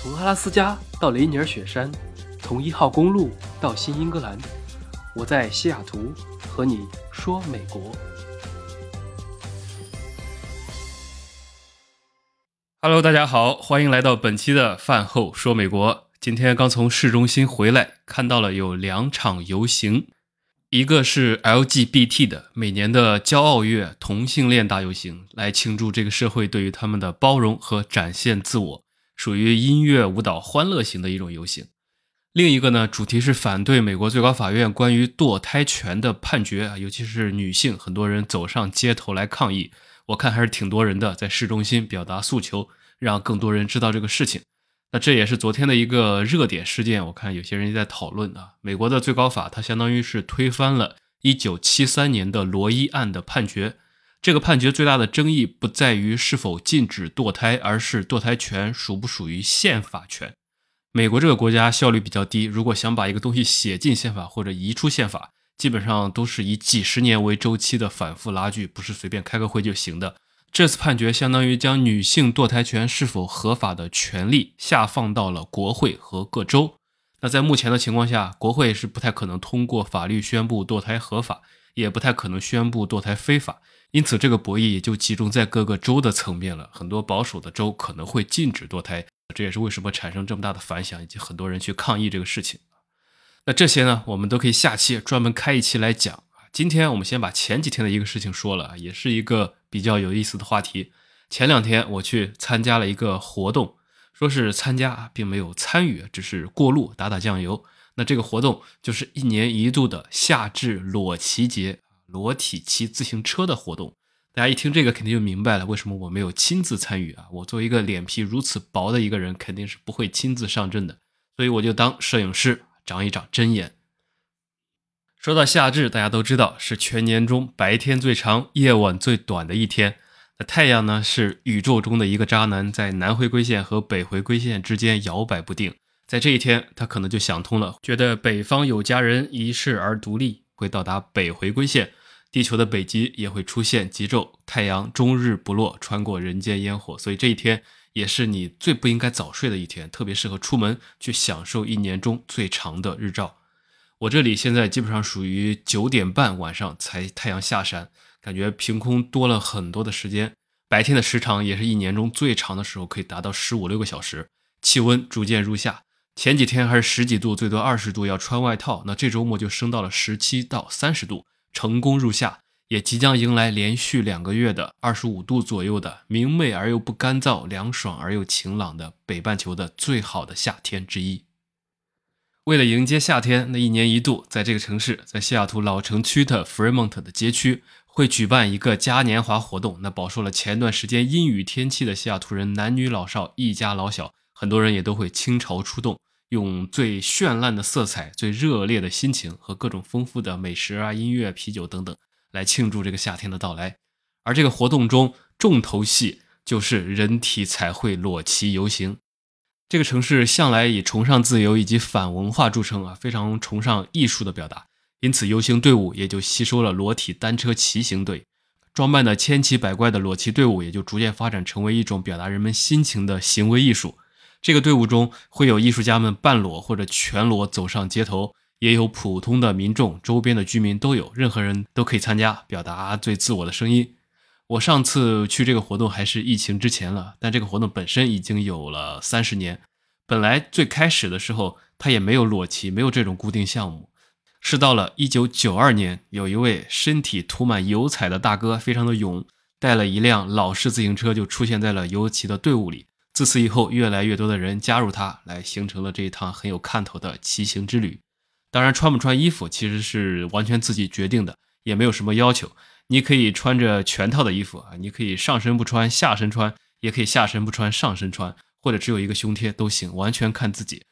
从阿拉斯加到雷尼尔雪山，从一号公路到新英格兰，我在西雅图和你说美国。Hello，大家好，欢迎来到本期的饭后说美国。今天刚从市中心回来，看到了有两场游行，一个是 LGBT 的每年的骄傲月同性恋大游行，来庆祝这个社会对于他们的包容和展现自我。属于音乐舞蹈欢乐型的一种游行，另一个呢，主题是反对美国最高法院关于堕胎权的判决啊，尤其是女性，很多人走上街头来抗议。我看还是挺多人的，在市中心表达诉求，让更多人知道这个事情。那这也是昨天的一个热点事件。我看有些人在讨论啊，美国的最高法它相当于是推翻了1973年的罗伊案的判决。这个判决最大的争议不在于是否禁止堕胎，而是堕胎权属不属于宪法权。美国这个国家效率比较低，如果想把一个东西写进宪法或者移出宪法，基本上都是以几十年为周期的反复拉锯，不是随便开个会就行的。这次判决相当于将女性堕胎权是否合法的权利下放到了国会和各州。那在目前的情况下，国会是不太可能通过法律宣布堕胎合法，也不太可能宣布堕胎非法。因此，这个博弈也就集中在各个州的层面了。很多保守的州可能会禁止堕胎，这也是为什么产生这么大的反响，以及很多人去抗议这个事情。那这些呢，我们都可以下期专门开一期来讲今天我们先把前几天的一个事情说了，也是一个比较有意思的话题。前两天我去参加了一个活动，说是参加，并没有参与，只是过路打打酱油。那这个活动就是一年一度的夏至裸骑节。裸体骑自行车的活动，大家一听这个肯定就明白了，为什么我没有亲自参与啊？我作为一个脸皮如此薄的一个人，肯定是不会亲自上阵的，所以我就当摄影师长一长针眼。说到夏至，大家都知道是全年中白天最长、夜晚最短的一天。那太阳呢，是宇宙中的一个渣男，在南回归线和北回归线之间摇摆不定。在这一天，他可能就想通了，觉得北方有佳人，一世而独立，会到达北回归线。地球的北极也会出现极昼，太阳终日不落，穿过人间烟火，所以这一天也是你最不应该早睡的一天，特别适合出门去享受一年中最长的日照。我这里现在基本上属于九点半晚上才太阳下山，感觉凭空多了很多的时间。白天的时长也是一年中最长的时候，可以达到十五六个小时。气温逐渐入夏，前几天还是十几度，最多二十度要穿外套，那这周末就升到了十七到三十度。成功入夏，也即将迎来连续两个月的二十五度左右的明媚而又不干燥、凉爽而又晴朗的北半球的最好的夏天之一。为了迎接夏天，那一年一度在这个城市，在西雅图老城区的 Fremont 的街区会举办一个嘉年华活动。那饱受了前段时间阴雨天气的西雅图人，男女老少一家老小，很多人也都会倾巢出动。用最绚烂的色彩、最热烈的心情和各种丰富的美食啊、音乐、啤酒等等，来庆祝这个夏天的到来。而这个活动中重头戏就是人体彩绘裸骑游行。这个城市向来以崇尚自由以及反文化著称啊，非常崇尚艺术的表达，因此游行队伍也就吸收了裸体单车骑行队，装扮的千奇百怪的裸骑队伍也就逐渐发展成为一种表达人们心情的行为艺术。这个队伍中会有艺术家们半裸或者全裸走上街头，也有普通的民众，周边的居民都有，任何人都可以参加，表达最自我的声音。我上次去这个活动还是疫情之前了，但这个活动本身已经有了三十年。本来最开始的时候，它也没有裸骑，没有这种固定项目，是到了一九九二年，有一位身体涂满油彩的大哥，非常的勇，带了一辆老式自行车就出现在了游骑的队伍里。自此以后，越来越多的人加入他，来形成了这一趟很有看头的骑行之旅。当然，穿不穿衣服其实是完全自己决定的，也没有什么要求。你可以穿着全套的衣服啊，你可以上身不穿，下身穿，也可以下身不穿，上身穿，或者只有一个胸贴都行，完全看自己。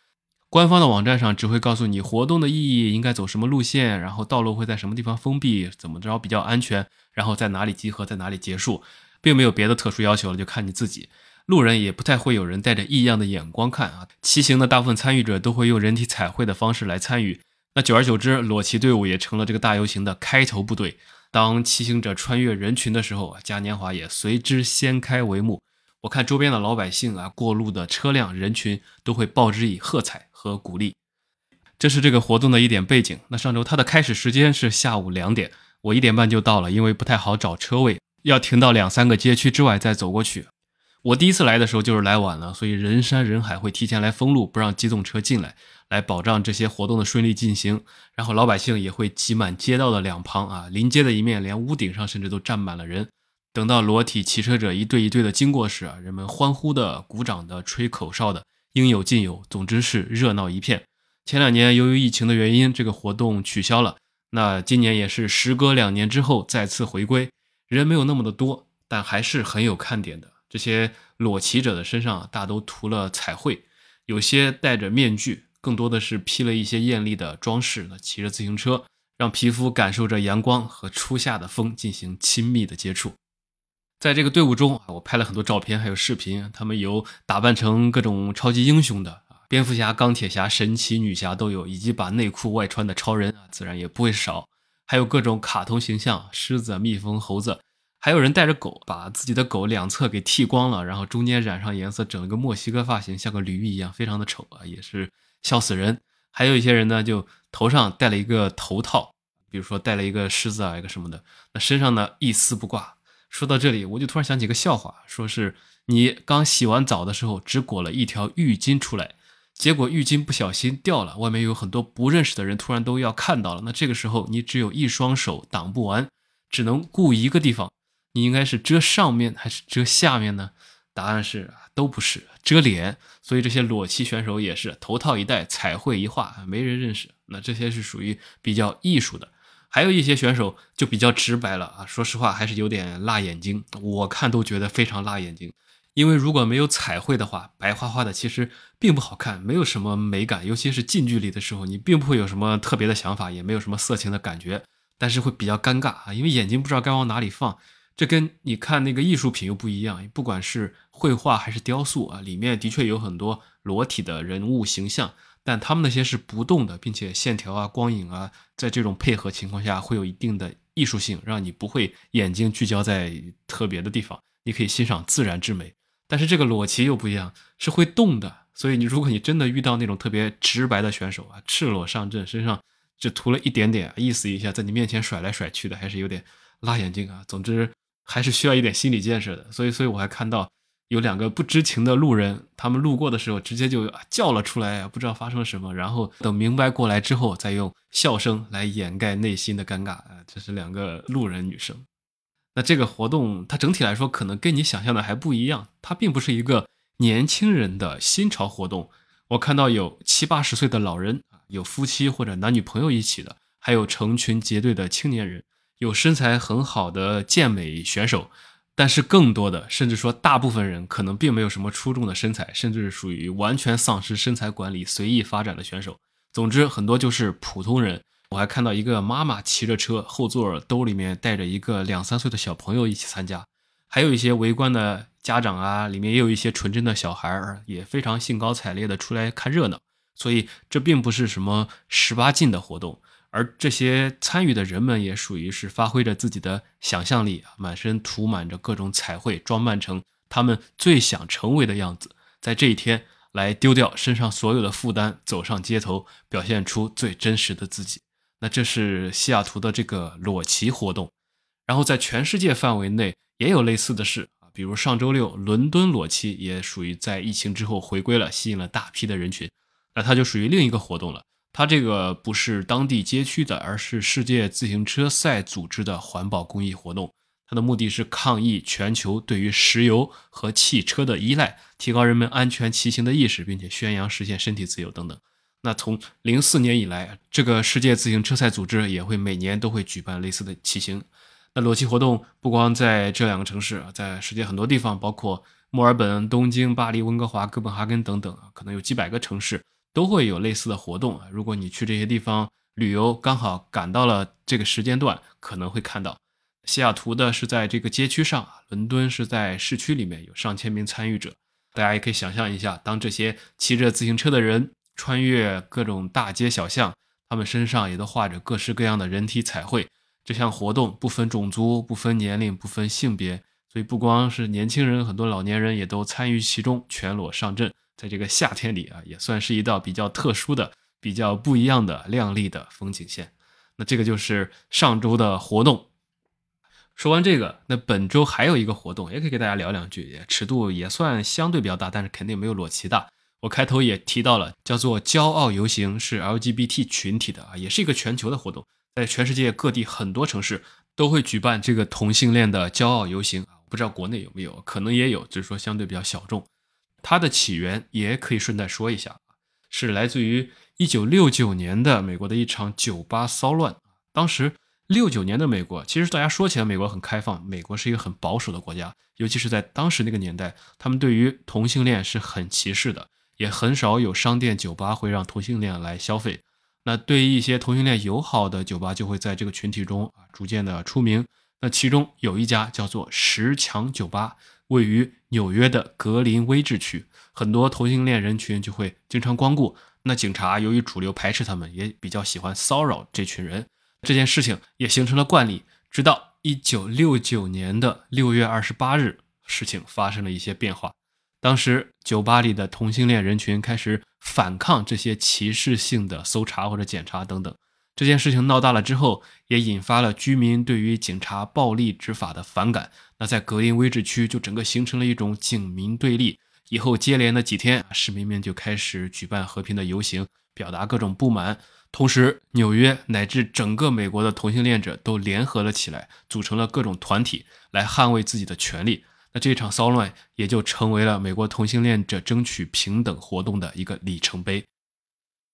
官方的网站上只会告诉你活动的意义，应该走什么路线，然后道路会在什么地方封闭，怎么着比较安全，然后在哪里集合，在哪里结束，并没有别的特殊要求了，就看你自己。路人也不太会有人带着异样的眼光看啊。骑行的大部分参与者都会用人体彩绘的方式来参与。那久而久之，裸骑队伍也成了这个大游行的开头部队。当骑行者穿越人群的时候，嘉年华也随之掀开帷幕。我看周边的老百姓啊，过路的车辆人群都会报之以喝彩和鼓励。这是这个活动的一点背景。那上周它的开始时间是下午两点，我一点半就到了，因为不太好找车位，要停到两三个街区之外再走过去。我第一次来的时候就是来晚了，所以人山人海，会提前来封路，不让机动车进来，来保障这些活动的顺利进行。然后老百姓也会挤满街道的两旁啊，临街的一面，连屋顶上甚至都站满了人。等到裸体骑车者一对一对的经过时啊，人们欢呼的、鼓掌的、吹口哨的，应有尽有，总之是热闹一片。前两年由于疫情的原因，这个活动取消了。那今年也是时隔两年之后再次回归，人没有那么的多，但还是很有看点的。这些裸骑者的身上大都涂了彩绘，有些戴着面具，更多的是披了一些艳丽的装饰。那骑着自行车，让皮肤感受着阳光和初夏的风进行亲密的接触。在这个队伍中我拍了很多照片，还有视频。他们有打扮成各种超级英雄的。蝙蝠侠、钢铁侠、神奇女侠都有，以及把内裤外穿的超人啊，自然也不会少。还有各种卡通形象，狮子、蜜蜂、猴子，还有人带着狗，把自己的狗两侧给剃光了，然后中间染上颜色，整一个墨西哥发型，像个驴一样，非常的丑啊，也是笑死人。还有一些人呢，就头上戴了一个头套，比如说戴了一个狮子啊，一个什么的，那身上呢一丝不挂。说到这里，我就突然想起个笑话，说是你刚洗完澡的时候，只裹了一条浴巾出来。结果浴巾不小心掉了，外面有很多不认识的人，突然都要看到了。那这个时候你只有一双手挡不完，只能顾一个地方。你应该是遮上面还是遮下面呢？答案是都不是，遮脸。所以这些裸骑选手也是头套一戴，彩绘一画，没人认识。那这些是属于比较艺术的。还有一些选手就比较直白了啊，说实话还是有点辣眼睛，我看都觉得非常辣眼睛。因为如果没有彩绘的话，白花花的其实并不好看，没有什么美感。尤其是近距离的时候，你并不会有什么特别的想法，也没有什么色情的感觉，但是会比较尴尬啊，因为眼睛不知道该往哪里放。这跟你看那个艺术品又不一样，不管是绘画还是雕塑啊，里面的确有很多裸体的人物形象，但他们那些是不动的，并且线条啊、光影啊，在这种配合情况下会有一定的艺术性，让你不会眼睛聚焦在特别的地方，你可以欣赏自然之美。但是这个裸骑又不一样，是会动的，所以你如果你真的遇到那种特别直白的选手啊，赤裸上阵，身上只涂了一点点，意思一下，在你面前甩来甩去的，还是有点辣眼睛啊。总之还是需要一点心理建设的。所以，所以我还看到有两个不知情的路人，他们路过的时候直接就叫了出来，不知道发生了什么，然后等明白过来之后，再用笑声来掩盖内心的尴尬啊。这是两个路人女生。那这个活动，它整体来说可能跟你想象的还不一样。它并不是一个年轻人的新潮活动。我看到有七八十岁的老人有夫妻或者男女朋友一起的，还有成群结队的青年人，有身材很好的健美选手，但是更多的，甚至说大部分人可能并没有什么出众的身材，甚至是属于完全丧失身材管理、随意发展的选手。总之，很多就是普通人。我还看到一个妈妈骑着车，后座兜里面带着一个两三岁的小朋友一起参加，还有一些围观的家长啊，里面也有一些纯真的小孩儿，也非常兴高采烈的出来看热闹。所以这并不是什么十八禁的活动，而这些参与的人们也属于是发挥着自己的想象力，满身涂满着各种彩绘，装扮成他们最想成为的样子，在这一天来丢掉身上所有的负担，走上街头，表现出最真实的自己。那这是西雅图的这个裸骑活动，然后在全世界范围内也有类似的事啊，比如上周六伦敦裸骑也属于在疫情之后回归了，吸引了大批的人群。那它就属于另一个活动了，它这个不是当地街区的，而是世界自行车赛组织的环保公益活动。它的目的是抗议全球对于石油和汽车的依赖，提高人们安全骑行的意识，并且宣扬实现身体自由等等。那从零四年以来，这个世界自行车赛组织也会每年都会举办类似的骑行。那裸骑活动不光在这两个城市，在世界很多地方，包括墨尔本、东京、巴黎、温哥华、哥本哈根等等可能有几百个城市都会有类似的活动啊。如果你去这些地方旅游，刚好赶到了这个时间段，可能会看到。西雅图的是在这个街区上，伦敦是在市区里面有上千名参与者。大家也可以想象一下，当这些骑着自行车的人。穿越各种大街小巷，他们身上也都画着各式各样的人体彩绘。这项活动不分种族、不分年龄、不分性别，所以不光是年轻人，很多老年人也都参与其中，全裸上阵。在这个夏天里啊，也算是一道比较特殊的、比较不一样的亮丽的风景线。那这个就是上周的活动。说完这个，那本周还有一个活动，也可以给大家聊两句，尺度也算相对比较大，但是肯定没有裸骑大。我开头也提到了，叫做骄傲游行，是 LGBT 群体的啊，也是一个全球的活动，在全世界各地很多城市都会举办这个同性恋的骄傲游行啊。不知道国内有没有，可能也有，只是说相对比较小众。它的起源也可以顺带说一下，是来自于1969年的美国的一场酒吧骚乱。当时69年的美国，其实大家说起来，美国很开放，美国是一个很保守的国家，尤其是在当时那个年代，他们对于同性恋是很歧视的，也很少有商店酒吧会让同性恋来消费。那对于一些同性恋友好的酒吧，就会在这个群体中啊逐渐的出名。那其中有一家叫做十强酒吧。位于纽约的格林威治区，很多同性恋人群就会经常光顾。那警察由于主流排斥他们，也比较喜欢骚扰这群人。这件事情也形成了惯例。直到一九六九年的六月二十八日，事情发生了一些变化。当时酒吧里的同性恋人群开始反抗这些歧视性的搜查或者检查等等。这件事情闹大了之后，也引发了居民对于警察暴力执法的反感。那在格林威治区就整个形成了一种警民对立。以后接连的几天，市民们就开始举办和平的游行，表达各种不满。同时，纽约乃至整个美国的同性恋者都联合了起来，组成了各种团体来捍卫自己的权利。那这场骚乱也就成为了美国同性恋者争取平等活动的一个里程碑。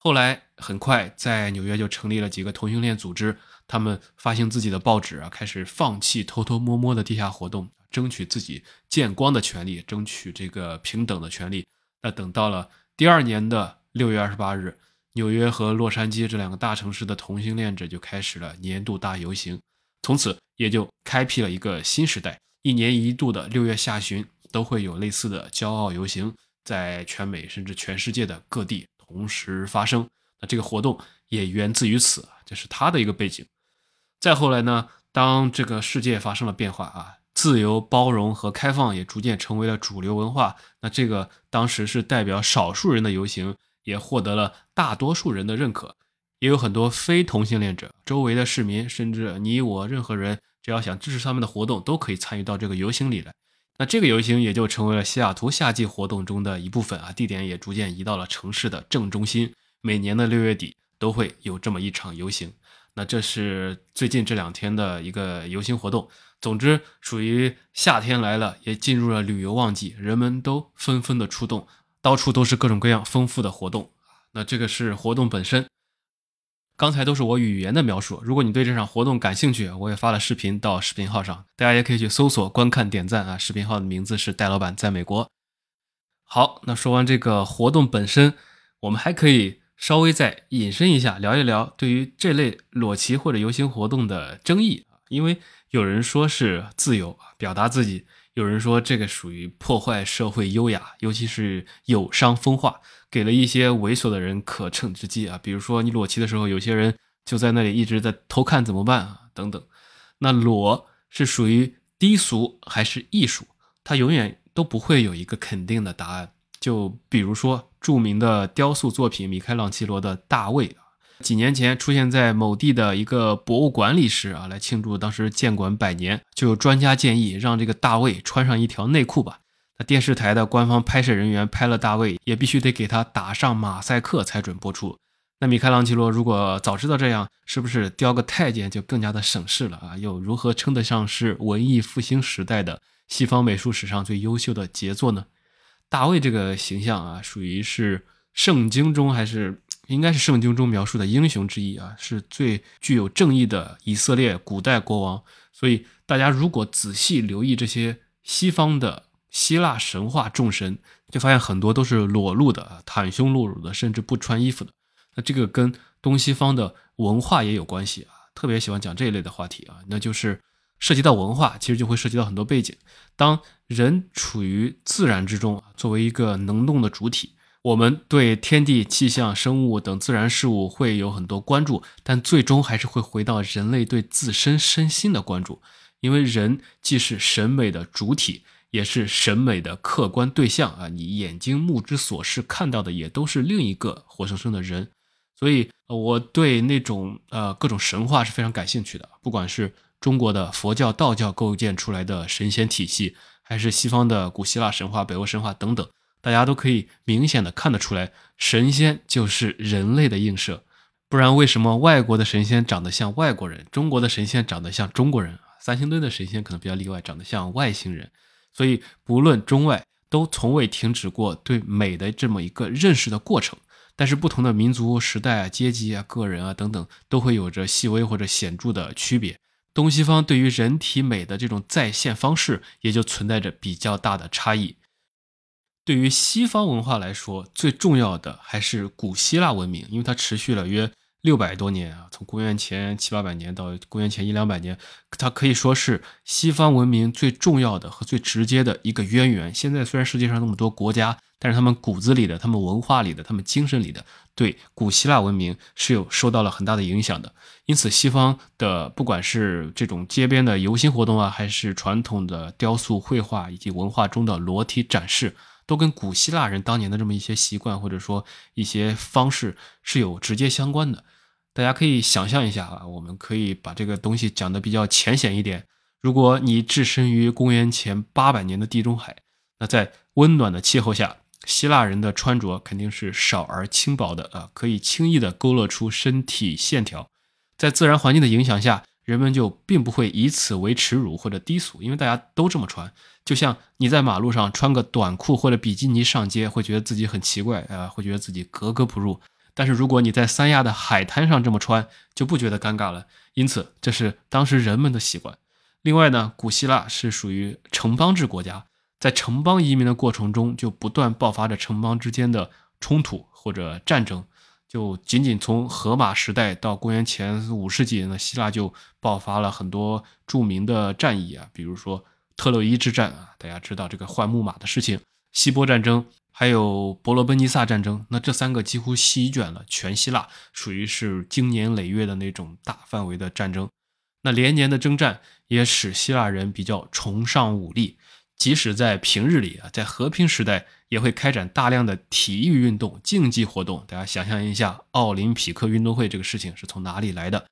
后来很快，在纽约就成立了几个同性恋组织，他们发行自己的报纸啊，开始放弃偷偷摸摸的地下活动，争取自己见光的权利，争取这个平等的权利。那等到了第二年的六月二十八日，纽约和洛杉矶这两个大城市的同性恋者就开始了年度大游行，从此也就开辟了一个新时代。一年一度的六月下旬，都会有类似的骄傲游行，在全美甚至全世界的各地。同时发生，那这个活动也源自于此，这是它的一个背景。再后来呢，当这个世界发生了变化啊，自由、包容和开放也逐渐成为了主流文化。那这个当时是代表少数人的游行，也获得了大多数人的认可。也有很多非同性恋者、周围的市民，甚至你我任何人，只要想支持他们的活动，都可以参与到这个游行里来。那这个游行也就成为了西雅图夏季活动中的一部分啊，地点也逐渐移到了城市的正中心。每年的六月底都会有这么一场游行。那这是最近这两天的一个游行活动。总之，属于夏天来了，也进入了旅游旺季，人们都纷纷的出动，到处都是各种各样丰富的活动。那这个是活动本身。刚才都是我语言的描述。如果你对这场活动感兴趣，我也发了视频到视频号上，大家也可以去搜索、观看、点赞啊。视频号的名字是戴老板在美国。好，那说完这个活动本身，我们还可以稍微再引申一下，聊一聊对于这类裸骑或者游行活动的争议啊。因为有人说是自由表达自己，有人说这个属于破坏社会优雅，尤其是有伤风化。给了一些猥琐的人可乘之机啊，比如说你裸骑的时候，有些人就在那里一直在偷看，怎么办啊？等等。那裸是属于低俗还是艺术？它永远都不会有一个肯定的答案。就比如说著名的雕塑作品米开朗基罗的大卫啊，几年前出现在某地的一个博物馆里时啊，来庆祝当时建馆百年，就有专家建议让这个大卫穿上一条内裤吧。那电视台的官方拍摄人员拍了大卫，也必须得给他打上马赛克才准播出。那米开朗基罗如果早知道这样，是不是雕个太监就更加的省事了啊？又如何称得上是文艺复兴时代的西方美术史上最优秀的杰作呢？大卫这个形象啊，属于是圣经中还是应该是圣经中描述的英雄之一啊，是最具有正义的以色列古代国王。所以大家如果仔细留意这些西方的。希腊神话众神，就发现很多都是裸露的啊、袒胸露乳的，甚至不穿衣服的。那这个跟东西方的文化也有关系啊，特别喜欢讲这一类的话题啊。那就是涉及到文化，其实就会涉及到很多背景。当人处于自然之中，作为一个能动的主体，我们对天地、气象、生物等自然事物会有很多关注，但最终还是会回到人类对自身身心的关注。因为人既是审美的主体，也是审美的客观对象啊。你眼睛目之所视看到的也都是另一个活生生的人，所以我对那种呃各种神话是非常感兴趣的，不管是中国的佛教、道教构建出来的神仙体系，还是西方的古希腊神话、北欧神话等等。大家都可以明显的看得出来，神仙就是人类的映射，不然为什么外国的神仙长得像外国人，中国的神仙长得像中国人？三星堆的神仙可能比较例外，长得像外星人。所以不论中外，都从未停止过对美的这么一个认识的过程。但是不同的民族、时代啊、阶级啊、个人啊等等，都会有着细微或者显著的区别。东西方对于人体美的这种再现方式，也就存在着比较大的差异。对于西方文化来说，最重要的还是古希腊文明，因为它持续了约六百多年啊，从公元前七八百年到公元前一两百年，它可以说是西方文明最重要的和最直接的一个渊源。现在虽然世界上那么多国家，但是他们骨子里的、他们文化里的、他们精神里的，对古希腊文明是有受到了很大的影响的。因此，西方的不管是这种街边的游行活动啊，还是传统的雕塑、绘画以及文化中的裸体展示。都跟古希腊人当年的这么一些习惯，或者说一些方式是有直接相关的。大家可以想象一下啊，我们可以把这个东西讲的比较浅显一点。如果你置身于公元前八百年的地中海，那在温暖的气候下，希腊人的穿着肯定是少而轻薄的啊，可以轻易的勾勒出身体线条。在自然环境的影响下。人们就并不会以此为耻辱或者低俗，因为大家都这么穿。就像你在马路上穿个短裤或者比基尼上街，会觉得自己很奇怪啊，会觉得自己格格不入。但是如果你在三亚的海滩上这么穿，就不觉得尴尬了。因此，这是当时人们的习惯。另外呢，古希腊是属于城邦制国家，在城邦移民的过程中，就不断爆发着城邦之间的冲突或者战争。就仅仅从荷马时代到公元前五世纪，那希腊就爆发了很多著名的战役啊，比如说特洛伊之战啊，大家知道这个换木马的事情，希波战争，还有伯罗奔尼撒战争。那这三个几乎席卷了全希腊，属于是经年累月的那种大范围的战争。那连年的征战也使希腊人比较崇尚武力。即使在平日里啊，在和平时代也会开展大量的体育运动、竞技活动。大家想象一下，奥林匹克运动会这个事情是从哪里来的？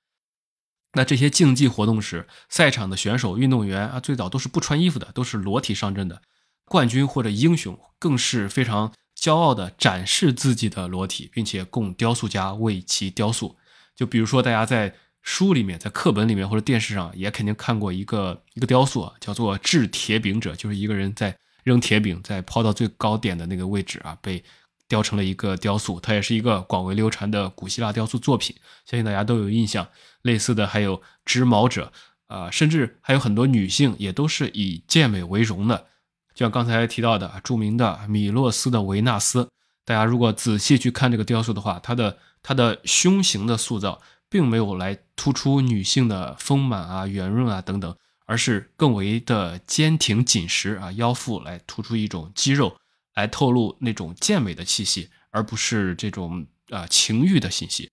那这些竞技活动时，赛场的选手、运动员啊，最早都是不穿衣服的，都是裸体上阵的。冠军或者英雄更是非常骄傲地展示自己的裸体，并且供雕塑家为其雕塑。就比如说，大家在。书里面，在课本里面或者电视上也肯定看过一个一个雕塑啊，叫做掷铁饼者，就是一个人在扔铁饼，在抛到最高点的那个位置啊，被雕成了一个雕塑。它也是一个广为流传的古希腊雕塑作品，相信大家都有印象。类似的还有织毛者啊，甚至还有很多女性也都是以健美为荣的，就像刚才提到的著名的米洛斯的维纳斯。大家如果仔细去看这个雕塑的话，它的它的胸型的塑造。并没有来突出女性的丰满啊、圆润啊等等，而是更为的坚挺紧实啊，腰腹来突出一种肌肉，来透露那种健美的气息，而不是这种啊情欲的信息。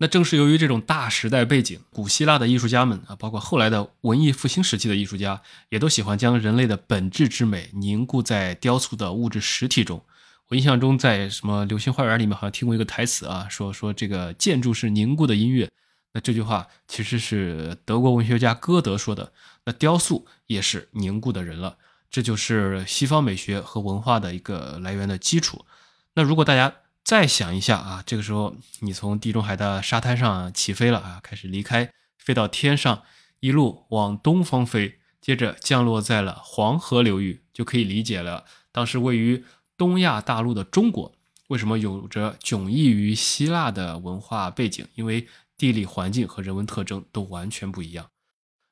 那正是由于这种大时代背景，古希腊的艺术家们啊，包括后来的文艺复兴时期的艺术家，也都喜欢将人类的本质之美凝固在雕塑的物质实体中。我印象中，在什么《流星花园》里面好像听过一个台词啊，说说这个建筑是凝固的音乐。那这句话其实是德国文学家歌德说的。那雕塑也是凝固的人了，这就是西方美学和文化的一个来源的基础。那如果大家再想一下啊，这个时候你从地中海的沙滩上起飞了啊，开始离开，飞到天上，一路往东方飞，接着降落在了黄河流域，就可以理解了。当时位于东亚大陆的中国为什么有着迥异于希腊的文化背景？因为地理环境和人文特征都完全不一样。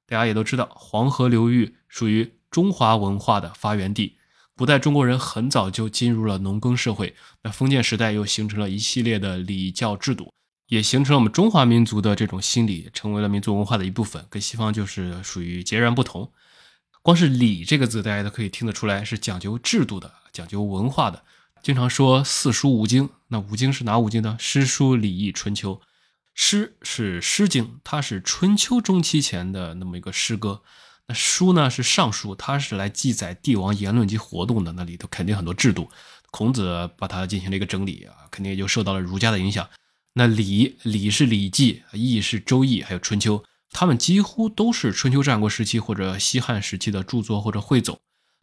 大家也都知道，黄河流域属于中华文化的发源地。古代中国人很早就进入了农耕社会，那封建时代又形成了一系列的礼教制度，也形成了我们中华民族的这种心理，成为了民族文化的一部分，跟西方就是属于截然不同。光是“礼”这个字，大家都可以听得出来是讲究制度的。讲究文化的，经常说四书五经。那五经是哪五经呢？诗、书、礼、易、春秋。诗是《诗经》，它是春秋中期前的那么一个诗歌。那书呢是尚书，它是来记载帝王言论及活动的，那里头肯定很多制度。孔子把它进行了一个整理啊，肯定也就受到了儒家的影响。那礼礼是《礼记》，易是《周易》，还有《春秋》，他们几乎都是春秋战国时期或者西汉时期的著作或者汇总。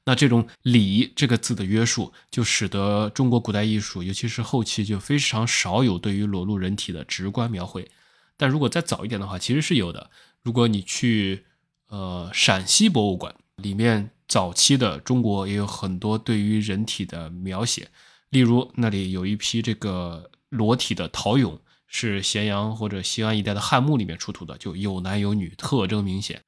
那这种“礼”这个字的约束，就使得中国古代艺术，尤其是后期，就非常少有对于裸露人体的直观描绘。但如果再早一点的话，其实是有的。如果你去。呃，陕西博物馆里面早期的中国也有很多对于人体的描写，例如那里有一批这个裸体的陶俑，是咸阳或者西安一带的汉墓里面出土的，就有男有女，特征明显。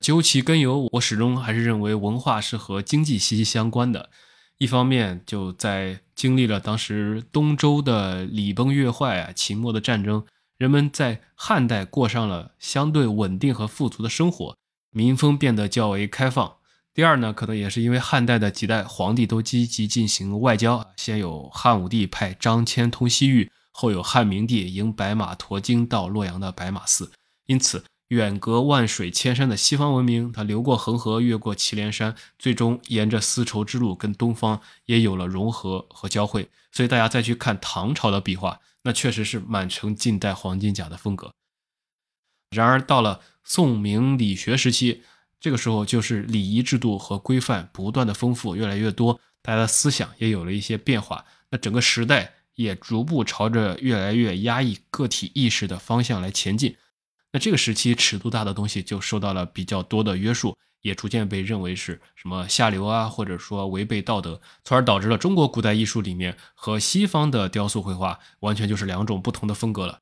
究其根由，我始终还是认为文化是和经济息息相关的。一方面，就在经历了当时东周的礼崩乐坏啊，秦末的战争，人们在汉代过上了相对稳定和富足的生活。民风变得较为开放。第二呢，可能也是因为汉代的几代皇帝都积极进行外交，先有汉武帝派张骞通西域，后有汉明帝迎白马驮经到洛阳的白马寺。因此，远隔万水千山的西方文明，它流过恒河，越过祁连山，最终沿着丝绸之路跟东方也有了融合和交汇。所以，大家再去看唐朝的壁画，那确实是满城尽带黄金甲的风格。然而，到了宋明理学时期，这个时候就是礼仪制度和规范不断的丰富，越来越多，大家的思想也有了一些变化。那整个时代也逐步朝着越来越压抑个体意识的方向来前进。那这个时期尺度大的东西就受到了比较多的约束，也逐渐被认为是什么下流啊，或者说违背道德，从而导致了中国古代艺术里面和西方的雕塑绘画完全就是两种不同的风格了。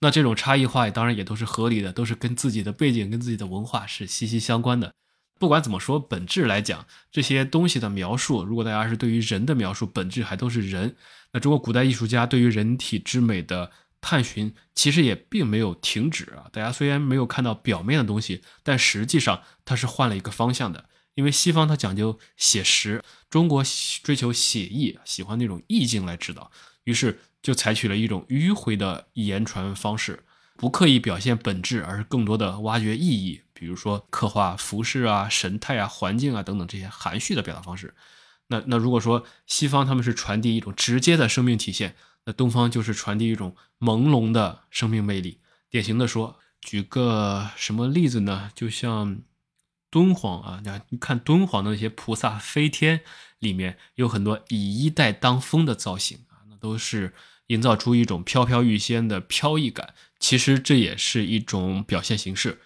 那这种差异化当然也都是合理的，都是跟自己的背景、跟自己的文化是息息相关的。不管怎么说，本质来讲，这些东西的描述，如果大家是对于人的描述，本质还都是人。那中国古代艺术家对于人体之美的探寻，其实也并没有停止啊。大家虽然没有看到表面的东西，但实际上它是换了一个方向的。因为西方它讲究写实，中国追求写意，喜欢那种意境来指导，于是。就采取了一种迂回的言传方式，不刻意表现本质，而是更多的挖掘意义，比如说刻画服饰啊、神态啊、环境啊等等这些含蓄的表达方式。那那如果说西方他们是传递一种直接的生命体现，那东方就是传递一种朦胧的生命魅力。典型的说，举个什么例子呢？就像敦煌啊，你看敦煌的那些菩萨飞天，里面有很多以衣带当风的造型啊，那都是。营造出一种飘飘欲仙的飘逸感，其实这也是一种表现形式。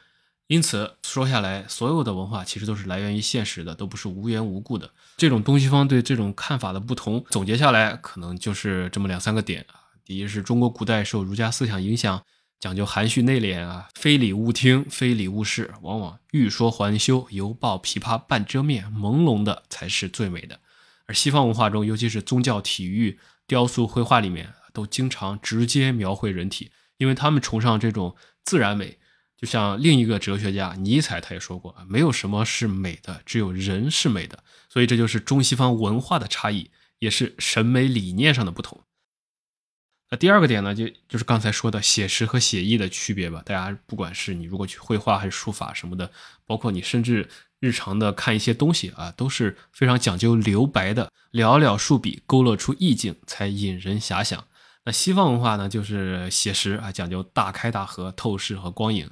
因此说下来，所有的文化其实都是来源于现实的，都不是无缘无故的。这种东西方对这种看法的不同，总结下来可能就是这么两三个点啊。第一是中国古代受儒家思想影响，讲究含蓄内敛啊，非礼勿听，非礼勿视，往往欲说还休，犹抱琵琶半遮面，朦胧的才是最美的。而西方文化中，尤其是宗教、体育、雕塑、绘画里面。都经常直接描绘人体，因为他们崇尚这种自然美。就像另一个哲学家尼采，他也说过啊，没有什么是美的，只有人是美的。所以这就是中西方文化的差异，也是审美理念上的不同。那第二个点呢，就就是刚才说的写实和写意的区别吧。大家不管是你如果去绘画还是书法什么的，包括你甚至日常的看一些东西啊，都是非常讲究留白的，寥寥数笔勾勒出意境，才引人遐想。那西方文化呢，就是写实啊，讲究大开大合、透视和光影。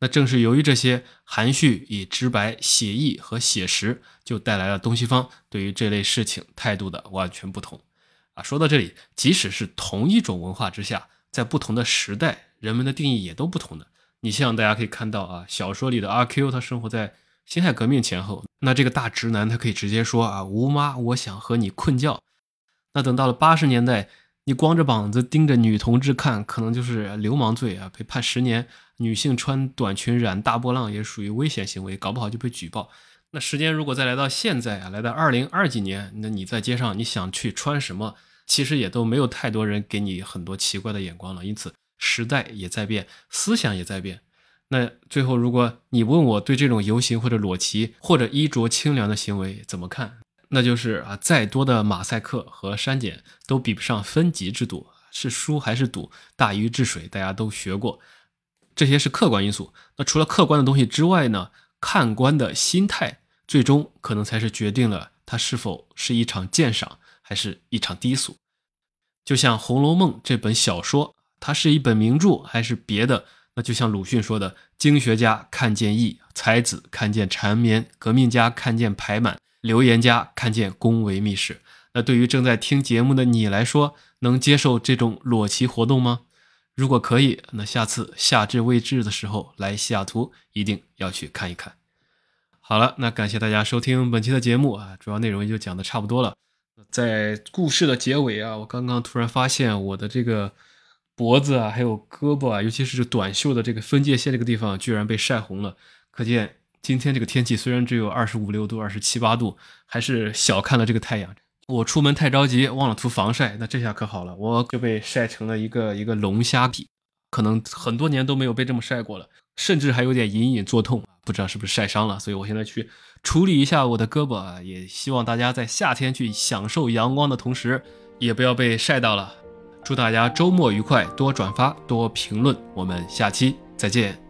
那正是由于这些含蓄、以直白、写意和写实，就带来了东西方对于这类事情态度的完全不同。啊，说到这里，即使是同一种文化之下，在不同的时代，人们的定义也都不同的。你像大家可以看到啊，小说里的阿 Q，他生活在辛亥革命前后，那这个大直男他可以直接说啊，吴妈，我想和你困觉。那等到了八十年代。你光着膀子盯着女同志看，可能就是流氓罪啊，被判十年。女性穿短裙染大波浪也属于危险行为，搞不好就被举报。那时间如果再来到现在啊，来到二零二几年，那你在街上你想去穿什么，其实也都没有太多人给你很多奇怪的眼光了。因此，时代也在变，思想也在变。那最后，如果你问我对这种游行或者裸骑或者衣着清凉的行为怎么看？那就是啊，再多的马赛克和删减都比不上分级制度，是输还是赌，大禹治水，大家都学过，这些是客观因素。那除了客观的东西之外呢，看官的心态，最终可能才是决定了它是否是一场鉴赏，还是一场低俗。就像《红楼梦》这本小说，它是一本名著，还是别的？那就像鲁迅说的：“经学家看见义，才子看见缠绵，革命家看见排满，留言家看见宫闱秘史。”那对于正在听节目的你来说，能接受这种裸骑活动吗？如果可以，那下次夏至未至的时候来西雅图，一定要去看一看。好了，那感谢大家收听本期的节目啊，主要内容也就讲的差不多了。在故事的结尾啊，我刚刚突然发现我的这个脖子啊，还有胳膊啊，尤其是短袖的这个分界线这个地方，居然被晒红了。可见今天这个天气虽然只有二十五六度、二十七八度，还是小看了这个太阳。我出门太着急，忘了涂防晒，那这下可好了，我就被晒成了一个一个龙虾皮，可能很多年都没有被这么晒过了，甚至还有点隐隐作痛，不知道是不是晒伤了，所以我现在去处理一下我的胳膊啊，也希望大家在夏天去享受阳光的同时，也不要被晒到了。祝大家周末愉快，多转发，多评论，我们下期再见。